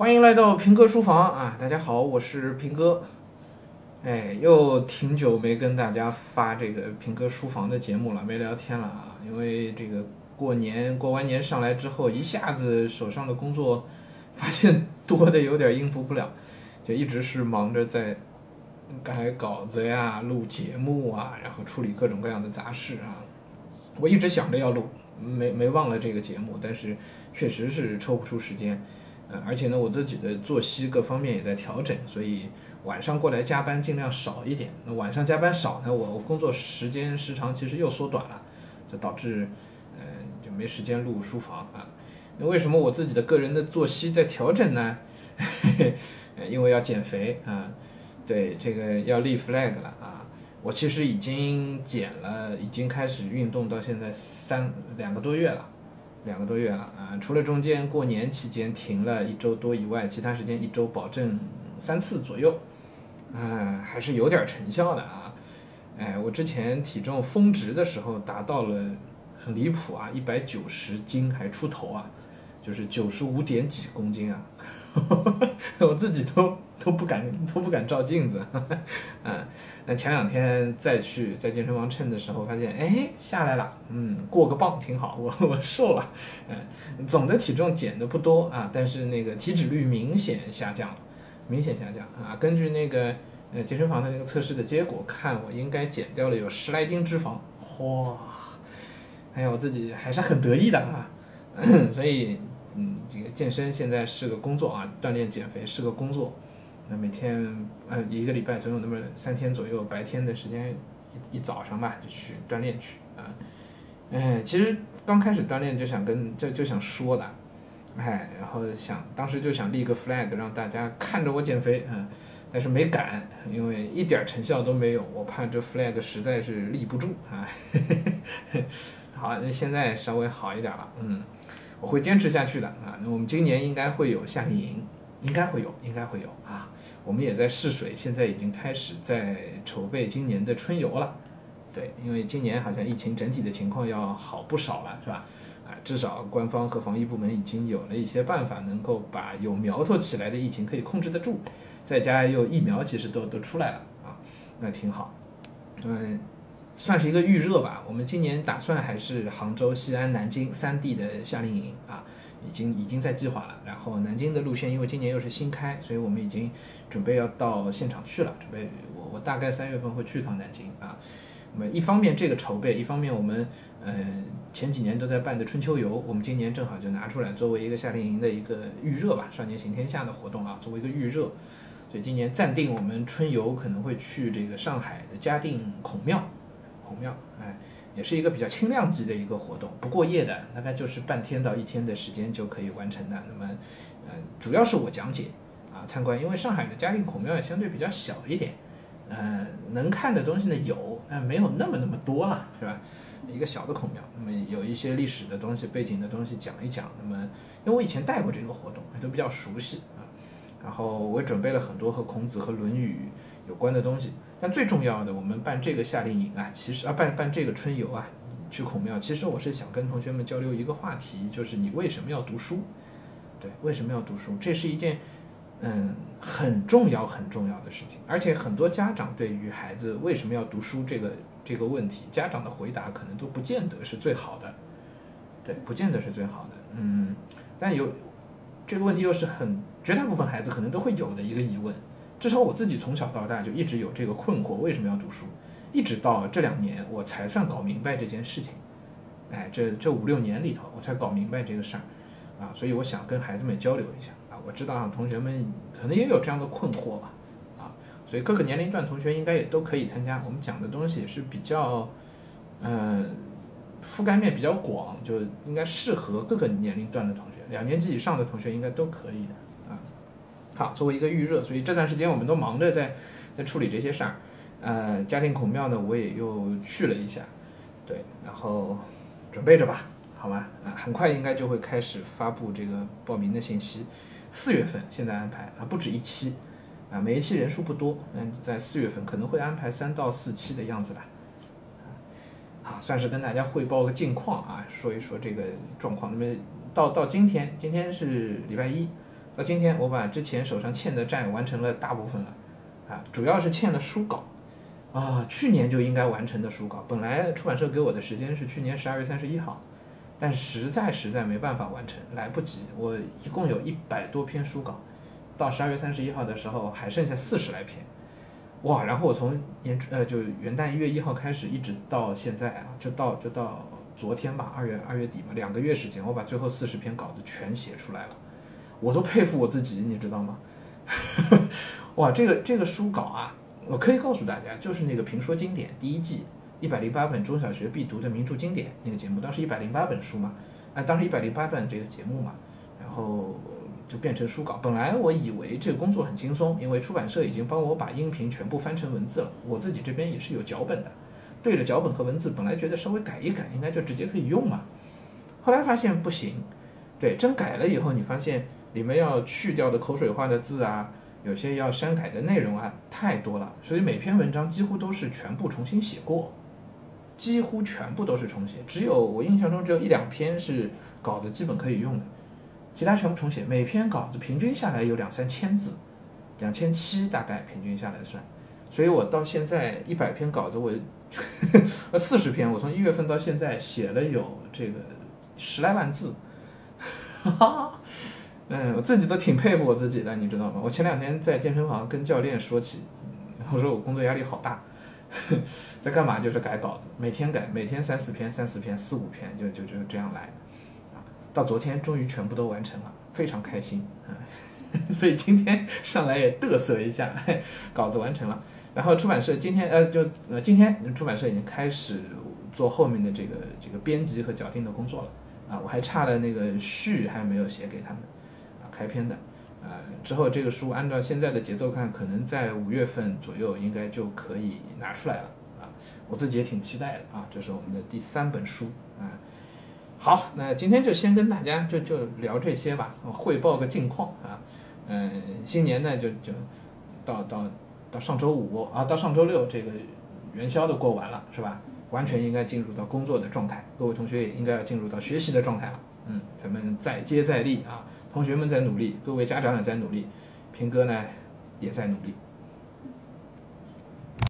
欢迎来到平哥书房啊！大家好，我是平哥。哎，又挺久没跟大家发这个平哥书房的节目了，没聊天了啊。因为这个过年过完年上来之后，一下子手上的工作发现多的有点应付不了，就一直是忙着在改稿子呀、录节目啊，然后处理各种各样的杂事啊。我一直想着要录，没没忘了这个节目，但是确实是抽不出时间。呃，而且呢，我自己的作息各方面也在调整，所以晚上过来加班尽量少一点。那晚上加班少呢，我工作时间时长其实又缩短了，就导致，呃，就没时间录书房啊。那为什么我自己的个人的作息在调整呢？因为要减肥啊，对，这个要立 flag 了啊。我其实已经减了，已经开始运动到现在三两个多月了。两个多月了啊，除了中间过年期间停了一周多以外，其他时间一周保证三次左右，啊，还是有点成效的啊。哎，我之前体重峰值的时候达到了很离谱啊，一百九十斤还出头啊，就是九十五点几公斤啊，我自己都都不敢都不敢照镜子，嗯。那前两天再去在健身房称的时候，发现哎下来了，嗯，过个磅挺好，我我瘦了，嗯，总的体重减的不多啊，但是那个体脂率明显下降了，明显下降啊。根据那个呃健身房的那个测试的结果看，我应该减掉了有十来斤脂肪，哇，哎呀，我自己还是很得意的啊，所以嗯，这个健身现在是个工作啊，锻炼减肥是个工作。那每天呃一个礼拜总有那么三天左右白天的时间，一一早上吧就去锻炼去啊，哎，其实刚开始锻炼就想跟就就想说的，哎，然后想当时就想立个 flag 让大家看着我减肥啊，但是没敢，因为一点成效都没有，我怕这 flag 实在是立不住啊。好，那现在稍微好一点了，嗯，我会坚持下去的啊。那我们今年应该会有夏令营，应该会有，应该会有啊。我们也在试水，现在已经开始在筹备今年的春游了。对，因为今年好像疫情整体的情况要好不少了，是吧？啊，至少官方和防疫部门已经有了一些办法，能够把有苗头起来的疫情可以控制得住。再加又疫苗，其实都都出来了啊，那挺好。嗯，算是一个预热吧。我们今年打算还是杭州、西安、南京三地的夏令营啊。已经已经在计划了，然后南京的路线，因为今年又是新开，所以我们已经准备要到现场去了。准备我我大概三月份会去一趟南京啊。那么一方面这个筹备，一方面我们呃前几年都在办的春秋游，我们今年正好就拿出来作为一个夏令营的一个预热吧，少年行天下的活动啊，作为一个预热。所以今年暂定我们春游可能会去这个上海的嘉定孔庙，孔庙哎。也是一个比较轻量级的一个活动，不过夜的，大概就是半天到一天的时间就可以完成的。那么，呃，主要是我讲解啊，参观，因为上海的嘉定孔庙也相对比较小一点，呃，能看的东西呢有，但没有那么那么多了，是吧？一个小的孔庙，那么有一些历史的东西、背景的东西讲一讲。那么，因为我以前带过这个活动，都比较熟悉啊。然后我准备了很多和孔子和《论语》有关的东西。但最重要的，我们办这个夏令营啊，其实啊办办这个春游啊，去孔庙，其实我是想跟同学们交流一个话题，就是你为什么要读书？对，为什么要读书？这是一件嗯很重要很重要的事情，而且很多家长对于孩子为什么要读书这个这个问题，家长的回答可能都不见得是最好的，对，不见得是最好的，嗯，但有这个问题又是很绝大部分孩子可能都会有的一个疑问。至少我自己从小到大就一直有这个困惑，为什么要读书？一直到这两年我才算搞明白这件事情。哎，这这五六年里头我才搞明白这个事儿，啊，所以我想跟孩子们交流一下啊。我知道同学们可能也有这样的困惑吧，啊，所以各个年龄段同学应该也都可以参加。我们讲的东西是比较，嗯，覆盖面比较广，就应该适合各个年龄段的同学，两年级以上的同学应该都可以的。好，作为一个预热，所以这段时间我们都忙着在在处理这些事儿。呃，家庭孔庙呢，我也又去了一下，对，然后准备着吧，好吗？啊，很快应该就会开始发布这个报名的信息。四月份现在安排啊，不止一期，啊，每一期人数不多，嗯，在四月份可能会安排三到四期的样子吧。好，算是跟大家汇报个近况啊，说一说这个状况。那么到到今天，今天是礼拜一。到今天我把之前手上欠的债完成了大部分了，啊，主要是欠了书稿，啊，去年就应该完成的书稿，本来出版社给我的时间是去年十二月三十一号，但实在实在没办法完成，来不及，我一共有一百多篇书稿，到十二月三十一号的时候还剩下四十来篇，哇，然后我从年初呃就元旦一月一号开始，一直到现在啊，就到就到昨天吧，二月二月底嘛，两个月时间，我把最后四十篇稿子全写出来了。我都佩服我自己，你知道吗？哇，这个这个书稿啊，我可以告诉大家，就是那个评说经典第一季一百零八本中小学必读的名著经典那个节目，当时一百零八本书嘛，啊，当时一百零八段这个节目嘛，然后就变成书稿。本来我以为这个工作很轻松，因为出版社已经帮我把音频全部翻成文字了，我自己这边也是有脚本的，对着脚本和文字，本来觉得稍微改一改，应该就直接可以用嘛。后来发现不行，对，真改了以后，你发现。里面要去掉的口水话的字啊，有些要删改的内容啊，太多了，所以每篇文章几乎都是全部重新写过，几乎全部都是重写，只有我印象中只有一两篇是稿子基本可以用的，其他全部重写。每篇稿子平均下来有两三千字，两千七大概平均下来算，所以我到现在一百篇稿子我呃 四十篇，我从一月份到现在写了有这个十来万字，哈哈。嗯，我自己都挺佩服我自己的，你知道吗？我前两天在健身房跟教练说起，我说我工作压力好大，在干嘛？就是改稿子，每天改，每天三四篇，三四篇，四五篇，就就就这样来，到昨天终于全部都完成了，非常开心啊，所以今天上来也嘚瑟一下，稿子完成了，然后出版社今天呃就呃今天出版社已经开始做后面的这个这个编辑和校订的工作了，啊，我还差了那个序还没有写给他们啊。开篇的，呃，之后这个书按照现在的节奏看，可能在五月份左右应该就可以拿出来了啊，我自己也挺期待的啊，这是我们的第三本书啊。好，那今天就先跟大家就就聊这些吧，汇报个近况啊，嗯，新年呢就就到到到上周五啊，到上周六这个元宵都过完了是吧？完全应该进入到工作的状态，各位同学也应该要进入到学习的状态了，嗯，咱们再接再厉啊。同学们在努力，各位家长也在努力，平哥呢也在努力。